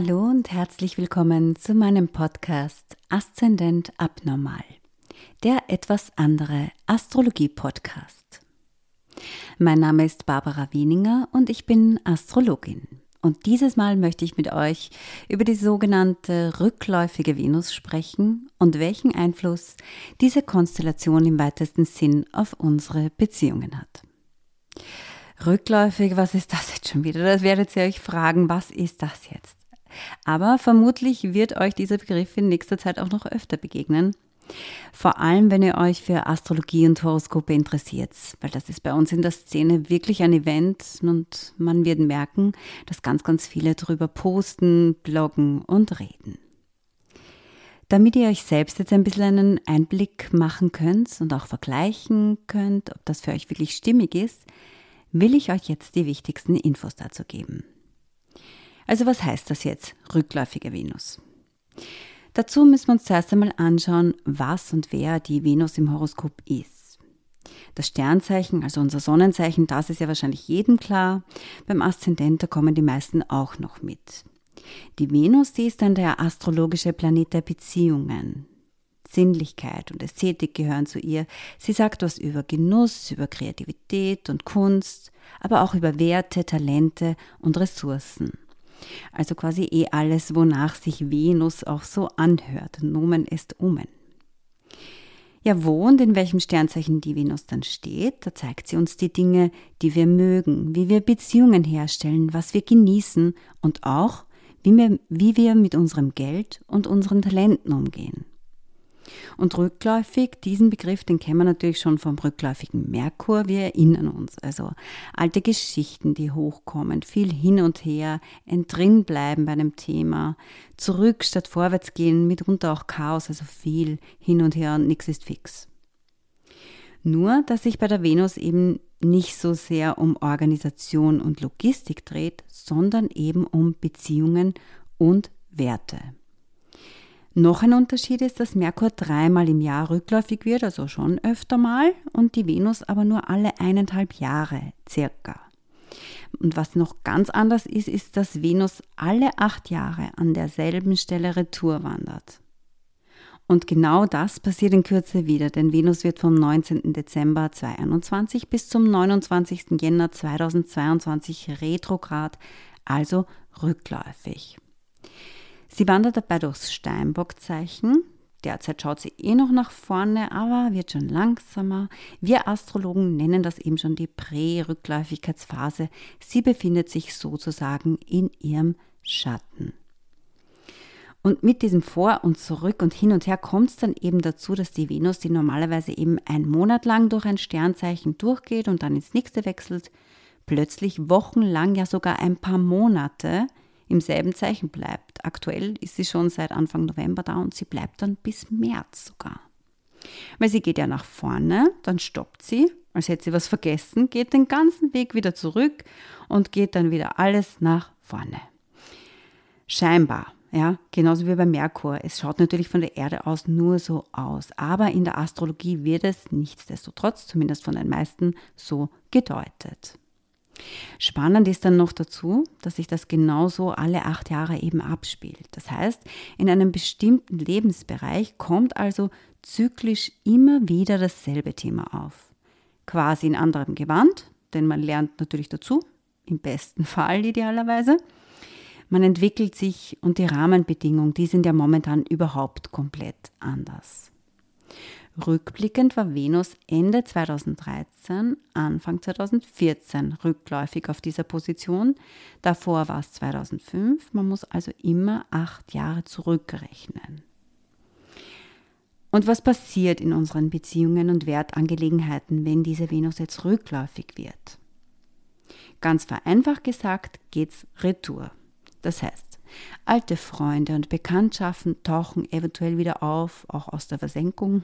Hallo und herzlich willkommen zu meinem Podcast Aszendent Abnormal, der etwas andere Astrologie-Podcast. Mein Name ist Barbara Wieninger und ich bin Astrologin. Und dieses Mal möchte ich mit euch über die sogenannte rückläufige Venus sprechen und welchen Einfluss diese Konstellation im weitesten Sinn auf unsere Beziehungen hat. Rückläufig, was ist das jetzt schon wieder? Das werdet ihr euch fragen, was ist das jetzt? Aber vermutlich wird euch dieser Begriff in nächster Zeit auch noch öfter begegnen. Vor allem, wenn ihr euch für Astrologie und Horoskope interessiert, weil das ist bei uns in der Szene wirklich ein Event und man wird merken, dass ganz, ganz viele darüber posten, bloggen und reden. Damit ihr euch selbst jetzt ein bisschen einen Einblick machen könnt und auch vergleichen könnt, ob das für euch wirklich stimmig ist, will ich euch jetzt die wichtigsten Infos dazu geben. Also was heißt das jetzt, rückläufige Venus? Dazu müssen wir uns zuerst einmal anschauen, was und wer die Venus im Horoskop ist. Das Sternzeichen, also unser Sonnenzeichen, das ist ja wahrscheinlich jedem klar. Beim Aszendent, kommen die meisten auch noch mit. Die Venus, die ist dann der astrologische Planet der Beziehungen. Sinnlichkeit und Ästhetik gehören zu ihr. Sie sagt was über Genuss, über Kreativität und Kunst, aber auch über Werte, Talente und Ressourcen. Also quasi eh alles, wonach sich Venus auch so anhört. Nomen est Omen. Ja, wo und in welchem Sternzeichen die Venus dann steht, da zeigt sie uns die Dinge, die wir mögen, wie wir Beziehungen herstellen, was wir genießen und auch, wie wir, wie wir mit unserem Geld und unseren Talenten umgehen. Und rückläufig, diesen Begriff, den kennen wir natürlich schon vom rückläufigen Merkur. Wir erinnern uns. Also alte Geschichten, die hochkommen, viel hin und her, entdrin bleiben bei einem Thema, zurück statt vorwärts gehen, mitunter auch Chaos, also viel hin und her und nichts ist fix. Nur, dass sich bei der Venus eben nicht so sehr um Organisation und Logistik dreht, sondern eben um Beziehungen und Werte. Noch ein Unterschied ist, dass Merkur dreimal im Jahr rückläufig wird, also schon öfter mal, und die Venus aber nur alle eineinhalb Jahre circa. Und was noch ganz anders ist, ist, dass Venus alle acht Jahre an derselben Stelle Retour wandert. Und genau das passiert in Kürze wieder, denn Venus wird vom 19. Dezember 2021 bis zum 29. Jänner 2022 retrograd, also rückläufig. Sie wandert dabei durchs Steinbockzeichen. Derzeit schaut sie eh noch nach vorne, aber wird schon langsamer. Wir Astrologen nennen das eben schon die Prä-Rückläufigkeitsphase. Sie befindet sich sozusagen in ihrem Schatten. Und mit diesem Vor und Zurück und hin und her kommt es dann eben dazu, dass die Venus, die normalerweise eben einen Monat lang durch ein Sternzeichen durchgeht und dann ins nächste wechselt, plötzlich wochenlang, ja sogar ein paar Monate im selben Zeichen bleibt. Aktuell ist sie schon seit Anfang November da und sie bleibt dann bis März sogar. Weil sie geht ja nach vorne, dann stoppt sie, als hätte sie was vergessen, geht den ganzen Weg wieder zurück und geht dann wieder alles nach vorne. Scheinbar, ja, genauso wie bei Merkur. Es schaut natürlich von der Erde aus nur so aus, aber in der Astrologie wird es nichtsdestotrotz, zumindest von den meisten, so gedeutet. Spannend ist dann noch dazu, dass sich das genauso alle acht Jahre eben abspielt. Das heißt, in einem bestimmten Lebensbereich kommt also zyklisch immer wieder dasselbe Thema auf. Quasi in anderem Gewand, denn man lernt natürlich dazu, im besten Fall idealerweise. Man entwickelt sich und die Rahmenbedingungen, die sind ja momentan überhaupt komplett anders. Rückblickend war Venus Ende 2013, Anfang 2014 rückläufig auf dieser Position. Davor war es 2005. Man muss also immer acht Jahre zurückrechnen. Und was passiert in unseren Beziehungen und Wertangelegenheiten, wenn diese Venus jetzt rückläufig wird? Ganz vereinfacht gesagt geht's retour. Das heißt, alte Freunde und Bekanntschaften tauchen eventuell wieder auf, auch aus der Versenkung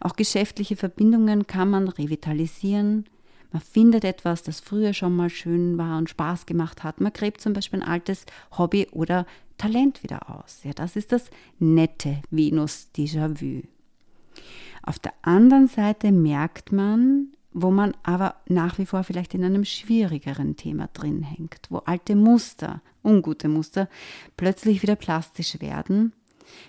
auch geschäftliche Verbindungen kann man revitalisieren. Man findet etwas, das früher schon mal schön war und Spaß gemacht hat. Man gräbt zum Beispiel ein altes Hobby oder Talent wieder aus. Ja, das ist das nette Venus-Déjà-vu. Auf der anderen Seite merkt man, wo man aber nach wie vor vielleicht in einem schwierigeren Thema drin hängt, wo alte Muster, ungute Muster, plötzlich wieder plastisch werden.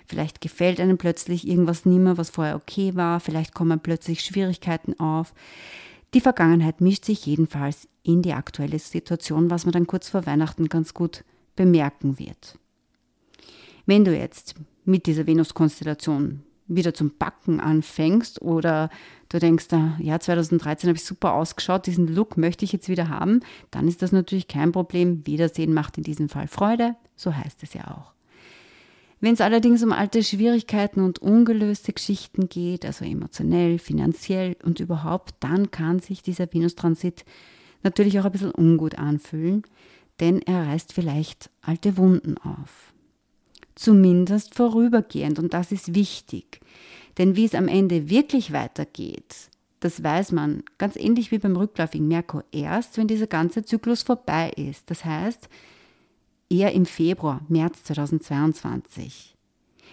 Vielleicht gefällt einem plötzlich irgendwas nicht mehr, was vorher okay war, vielleicht kommen plötzlich Schwierigkeiten auf. Die Vergangenheit mischt sich jedenfalls in die aktuelle Situation, was man dann kurz vor Weihnachten ganz gut bemerken wird. Wenn du jetzt mit dieser Venus-Konstellation wieder zum Backen anfängst oder du denkst, ah, ja, 2013 habe ich super ausgeschaut, diesen Look möchte ich jetzt wieder haben, dann ist das natürlich kein Problem. Wiedersehen macht in diesem Fall Freude, so heißt es ja auch. Wenn es allerdings um alte Schwierigkeiten und ungelöste Geschichten geht, also emotionell, finanziell und überhaupt, dann kann sich dieser Venus-Transit natürlich auch ein bisschen ungut anfühlen, denn er reißt vielleicht alte Wunden auf zumindest vorübergehend. Und das ist wichtig. Denn wie es am Ende wirklich weitergeht, das weiß man ganz ähnlich wie beim rückläufigen Merkur erst, wenn dieser ganze Zyklus vorbei ist. Das heißt, eher im Februar, März 2022.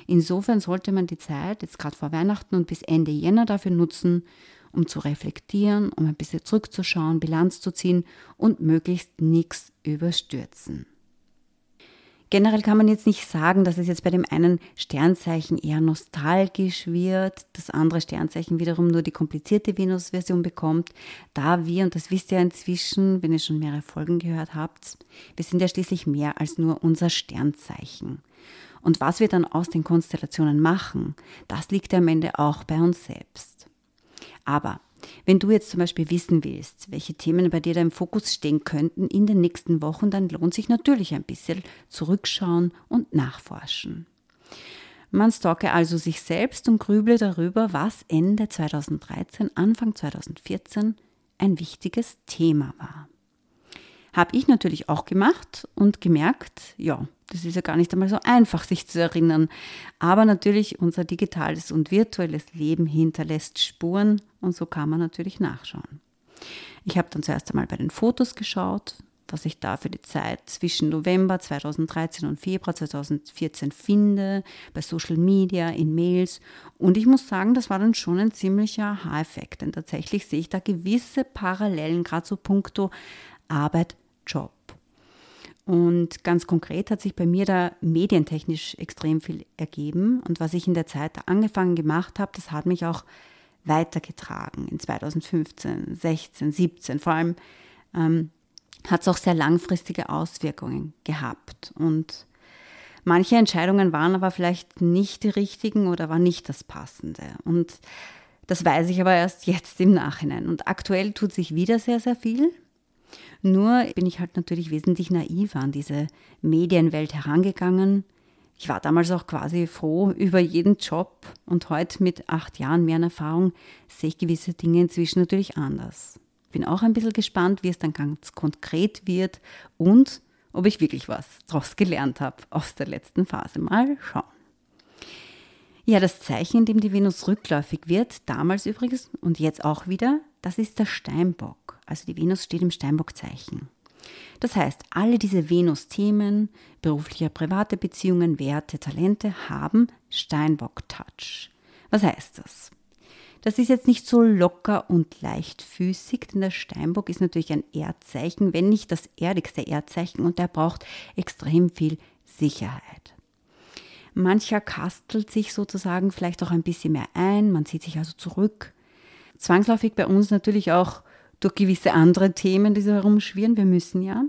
Insofern sollte man die Zeit, jetzt gerade vor Weihnachten und bis Ende Jänner dafür nutzen, um zu reflektieren, um ein bisschen zurückzuschauen, Bilanz zu ziehen und möglichst nichts überstürzen. Generell kann man jetzt nicht sagen, dass es jetzt bei dem einen Sternzeichen eher nostalgisch wird, das andere Sternzeichen wiederum nur die komplizierte Venus-Version bekommt, da wir, und das wisst ihr inzwischen, wenn ihr schon mehrere Folgen gehört habt, wir sind ja schließlich mehr als nur unser Sternzeichen. Und was wir dann aus den Konstellationen machen, das liegt am Ende auch bei uns selbst. Aber wenn du jetzt zum Beispiel wissen willst, welche Themen bei dir da im Fokus stehen könnten in den nächsten Wochen, dann lohnt sich natürlich ein bisschen zurückschauen und nachforschen. Man stalke also sich selbst und grüble darüber, was Ende 2013, Anfang 2014 ein wichtiges Thema war. Habe ich natürlich auch gemacht und gemerkt, ja, das ist ja gar nicht einmal so einfach, sich zu erinnern. Aber natürlich, unser digitales und virtuelles Leben hinterlässt Spuren und so kann man natürlich nachschauen. Ich habe dann zuerst einmal bei den Fotos geschaut, was ich da für die Zeit zwischen November 2013 und Februar 2014 finde, bei Social Media, in Mails. Und ich muss sagen, das war dann schon ein ziemlicher Aha-Effekt, denn tatsächlich sehe ich da gewisse Parallelen, gerade so puncto Arbeit, Job. Und ganz konkret hat sich bei mir da medientechnisch extrem viel ergeben. Und was ich in der Zeit angefangen gemacht habe, das hat mich auch weitergetragen in 2015, 16, 17. Vor allem ähm, hat es auch sehr langfristige Auswirkungen gehabt. Und manche Entscheidungen waren aber vielleicht nicht die richtigen oder war nicht das Passende. Und das weiß ich aber erst jetzt im Nachhinein. Und aktuell tut sich wieder sehr, sehr viel. Nur bin ich halt natürlich wesentlich naiver an diese Medienwelt herangegangen. Ich war damals auch quasi froh über jeden Job und heute mit acht Jahren mehr Erfahrung sehe ich gewisse Dinge inzwischen natürlich anders. Bin auch ein bisschen gespannt, wie es dann ganz konkret wird und ob ich wirklich was daraus gelernt habe aus der letzten Phase. Mal schauen. Ja, das Zeichen, in dem die Venus rückläufig wird, damals übrigens und jetzt auch wieder, das ist der Steinbock. Also die Venus steht im Steinbockzeichen. Das heißt, alle diese Venus-Themen, berufliche, private Beziehungen, Werte, Talente haben Steinbock-Touch. Was heißt das? Das ist jetzt nicht so locker und leichtfüßig, denn der Steinbock ist natürlich ein Erdzeichen, wenn nicht das erdigste Erdzeichen und der braucht extrem viel Sicherheit. Mancher kastelt sich sozusagen vielleicht auch ein bisschen mehr ein, man zieht sich also zurück. Zwangsläufig bei uns natürlich auch durch gewisse andere Themen, die so herumschwirren. Wir müssen ja.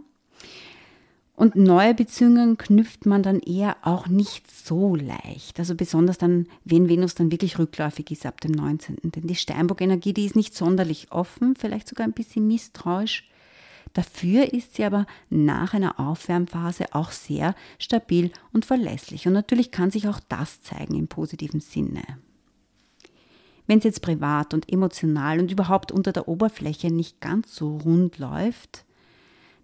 Und neue Beziehungen knüpft man dann eher auch nicht so leicht. Also besonders dann, wenn Venus dann wirklich rückläufig ist ab dem 19. Denn die Steinbock-Energie, die ist nicht sonderlich offen, vielleicht sogar ein bisschen misstrauisch. Dafür ist sie aber nach einer Aufwärmphase auch sehr stabil und verlässlich. Und natürlich kann sich auch das zeigen im positiven Sinne. Wenn es jetzt privat und emotional und überhaupt unter der Oberfläche nicht ganz so rund läuft,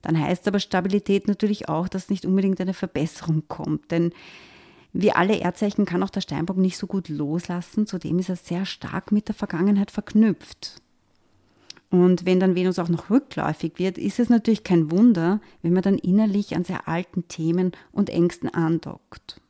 dann heißt aber Stabilität natürlich auch, dass nicht unbedingt eine Verbesserung kommt. Denn wie alle Erdzeichen kann auch der Steinbock nicht so gut loslassen, zudem ist er sehr stark mit der Vergangenheit verknüpft. Und wenn dann Venus auch noch rückläufig wird, ist es natürlich kein Wunder, wenn man dann innerlich an sehr alten Themen und Ängsten andockt.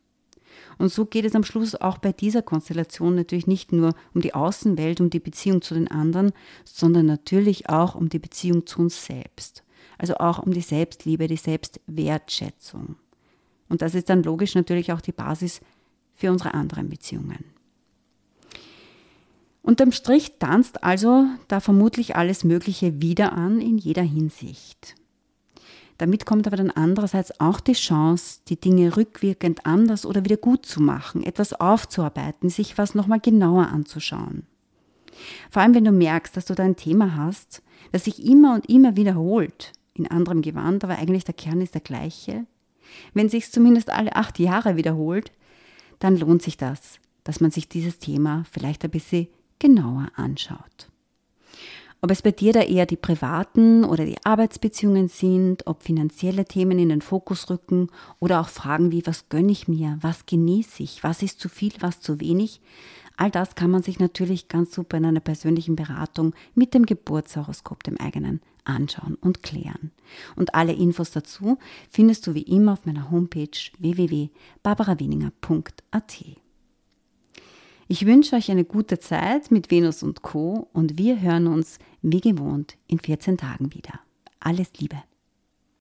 Und so geht es am Schluss auch bei dieser Konstellation natürlich nicht nur um die Außenwelt, um die Beziehung zu den anderen, sondern natürlich auch um die Beziehung zu uns selbst. Also auch um die Selbstliebe, die Selbstwertschätzung. Und das ist dann logisch natürlich auch die Basis für unsere anderen Beziehungen. Unterm Strich tanzt also da vermutlich alles Mögliche wieder an in jeder Hinsicht. Damit kommt aber dann andererseits auch die Chance, die Dinge rückwirkend anders oder wieder gut zu machen, etwas aufzuarbeiten, sich was nochmal genauer anzuschauen. Vor allem, wenn du merkst, dass du da ein Thema hast, das sich immer und immer wiederholt, in anderem Gewand, aber eigentlich der Kern ist der gleiche. Wenn sich zumindest alle acht Jahre wiederholt, dann lohnt sich das, dass man sich dieses Thema vielleicht ein bisschen genauer anschaut. Ob es bei dir da eher die privaten oder die Arbeitsbeziehungen sind, ob finanzielle Themen in den Fokus rücken oder auch Fragen wie, was gönne ich mir, was genieße ich, was ist zu viel, was zu wenig, all das kann man sich natürlich ganz super in einer persönlichen Beratung mit dem Geburtshoroskop, dem eigenen, anschauen und klären. Und alle Infos dazu findest du wie immer auf meiner Homepage www.barbaraweninger.at. Ich wünsche euch eine gute Zeit mit Venus und Co. und wir hören uns wie gewohnt in 14 Tagen wieder. Alles Liebe.